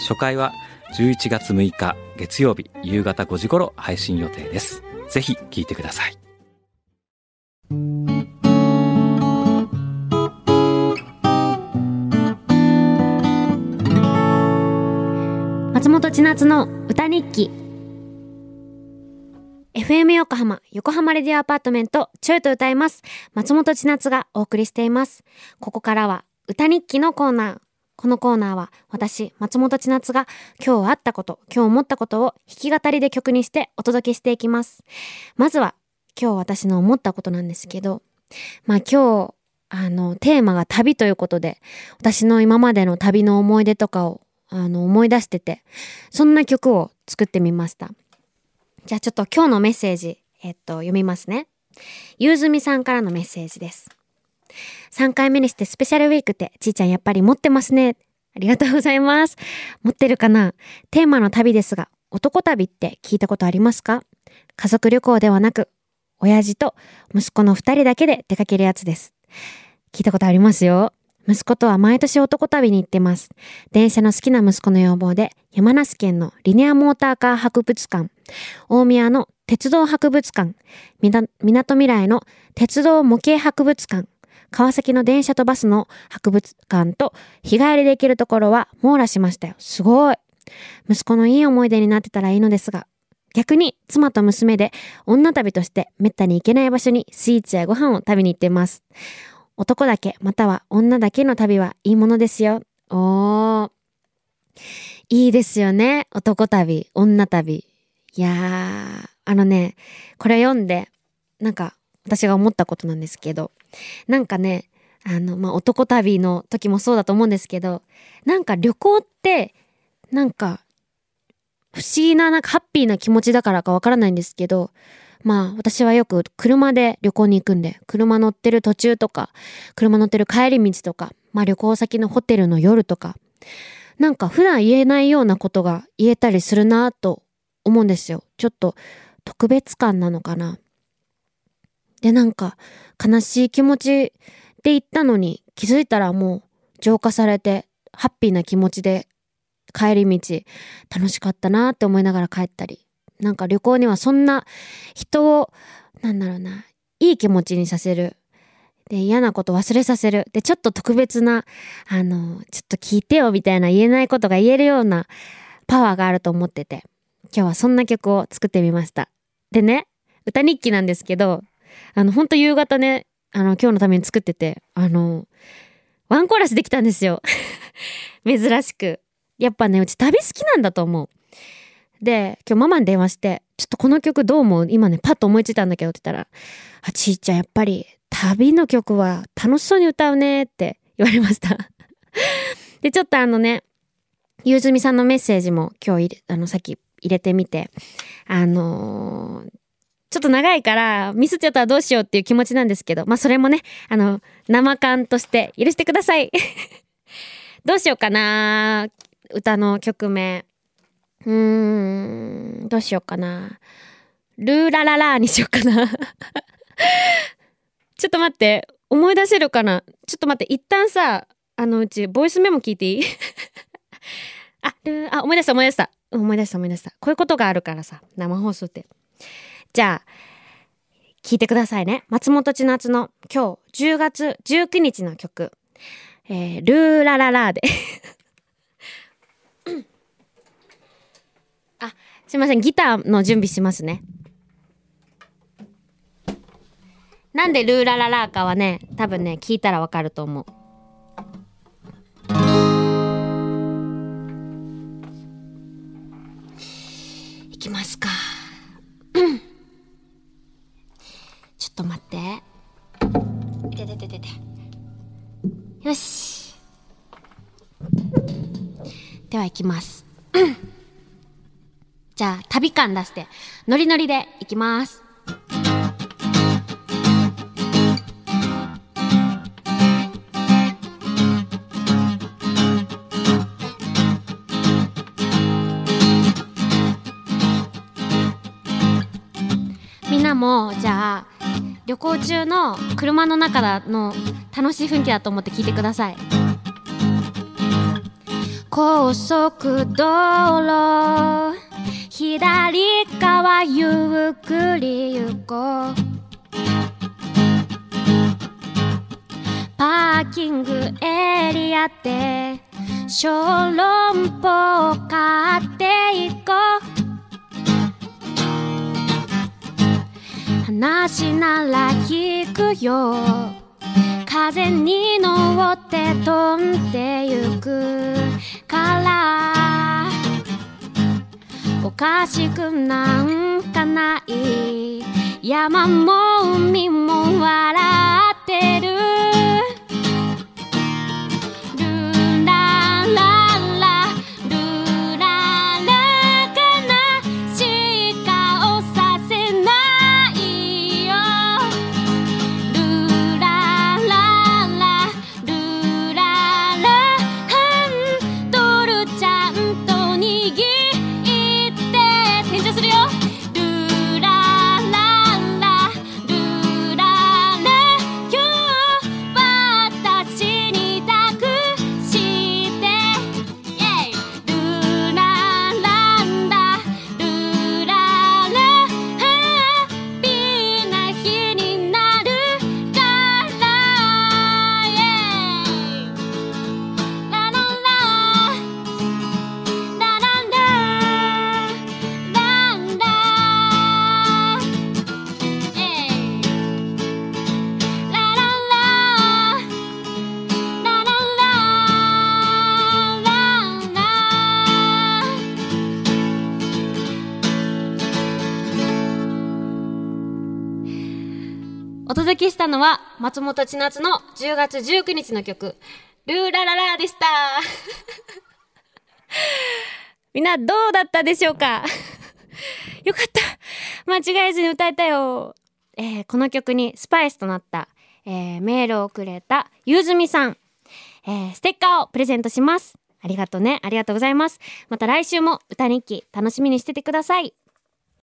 初回は11月6日月曜日夕方5時頃配信予定です。ぜひ聞いてください。松本千夏の歌日記。FM 横浜横浜レディオアパートメントちょいと歌います。松本千夏がお送りしています。ここからは歌日記のコーナー。このコーナーは私松本千夏が今日あったこと今日思ったことを弾き語りで曲にしてお届けしていきます。まずは今日私の思ったことなんですけどまあ今日あのテーマが旅ということで私の今までの旅の思い出とかをあの思い出しててそんな曲を作ってみました。じゃあちょっと今日のメッセージえっと読みますね。ゆうずみさんからのメッセージです。3回目にしてスペシャルウィークってちーちゃんやっぱり持ってますね。ありがとうございます。持ってるかな？テーマの旅ですが男旅って聞いたことありますか？家族旅行ではなく親父と息子の2人だけで出かけるやつです。聞いたことありますよ。息子とは毎年男旅に行ってます。電車の好きな息子の要望で、山梨県のリニアモーターカー博物館、大宮の鉄道博物館、みなとみらいの鉄道模型博物館、川崎の電車とバスの博物館と日帰りできるところは網羅しましたよ。すごい。息子のいい思い出になってたらいいのですが、逆に妻と娘で女旅としてめったに行けない場所にスイーツやご飯を食べに行っています。男だけまたは女だけの旅はいいものですよ。おー。いいですよね。男旅、女旅。いやー、あのね、これ読んで、なんか私が思ったことなんですけど、なんかね、あの、まあ、男旅の時もそうだと思うんですけど、なんか旅行って、なんか、不思議な、なんかハッピーな気持ちだからかわからないんですけど、まあ私はよく車で旅行に行くんで、車乗ってる途中とか、車乗ってる帰り道とか、まあ旅行先のホテルの夜とか、なんか普段言えないようなことが言えたりするなと思うんですよ。ちょっと特別感なのかな。で、なんか悲しい気持ちで行ったのに気づいたらもう浄化されてハッピーな気持ちで帰り道楽しかったなって思いながら帰ったりなんか旅行にはそんな人を、なんだろうな、いい気持ちにさせる。で、嫌なこと忘れさせる。で、ちょっと特別な、あの、ちょっと聞いてよみたいな言えないことが言えるようなパワーがあると思ってて、今日はそんな曲を作ってみました。でね、歌日記なんですけど、あの、ほんと夕方ね、あの、今日のために作ってて、あの、ワンコーラスできたんですよ。珍しく。やっぱね、うち旅好きなんだと思う。で、今日ママに電話して、ちょっとこの曲どう思う？今ね、パッと思いついたんだけどって言ったら、あ、ちいちゃんやっぱり旅の曲は楽しそうに歌うねって言われましたで、ちょっとあのね、ゆうずみさんのメッセージも今日入れ、あの、さっき入れてみて、あのー、ちょっと長いからミスっちゃったらどうしようっていう気持ちなんですけど、まあそれもね、あの、生感として許してください どうしようかな歌の曲名。うーん、どうしようかな。ルーラララーにしようかな。ちょっと待って、思い出せるかなちょっと待って、一旦さ、あのうち、ボイスメモ聞いていい？あ、ルー、あ、思い出した思い出した。思い出した思い出した。こういうことがあるからさ、生放送って。じゃあ、聞いてくださいね。松本千夏の今日10月19日の曲、えー、ルーラララーで あすいません、ギターの準備しますね。なんでルーラララーかはね、多分ね、聞いたらわかると思う。いきますか。ちょっと待って。いててててて。よし。では行きます。じゃあ旅感出してノリノリで行きます旅行中の車の中の楽しい雰囲気だと思って聞いてください。高速道路左側ゆっくり行こう。パーキングエリアで小籠包買っていこ話なら聞くよ。風に乗って飛んでゆく。からおかしくなんかない。山も海も笑お届けしたのは松本千夏の10月19日の曲「ルーラララ」でした。みんなどうだったでしょうか？よかった。間違えずに歌えたよ、えーこの曲にスパイスとなった、えーメールをくれたゆうずみさん、えーステッカーをプレゼントします。ありがとうね。ありがとうございます。また来週も歌日記楽しみにしててください。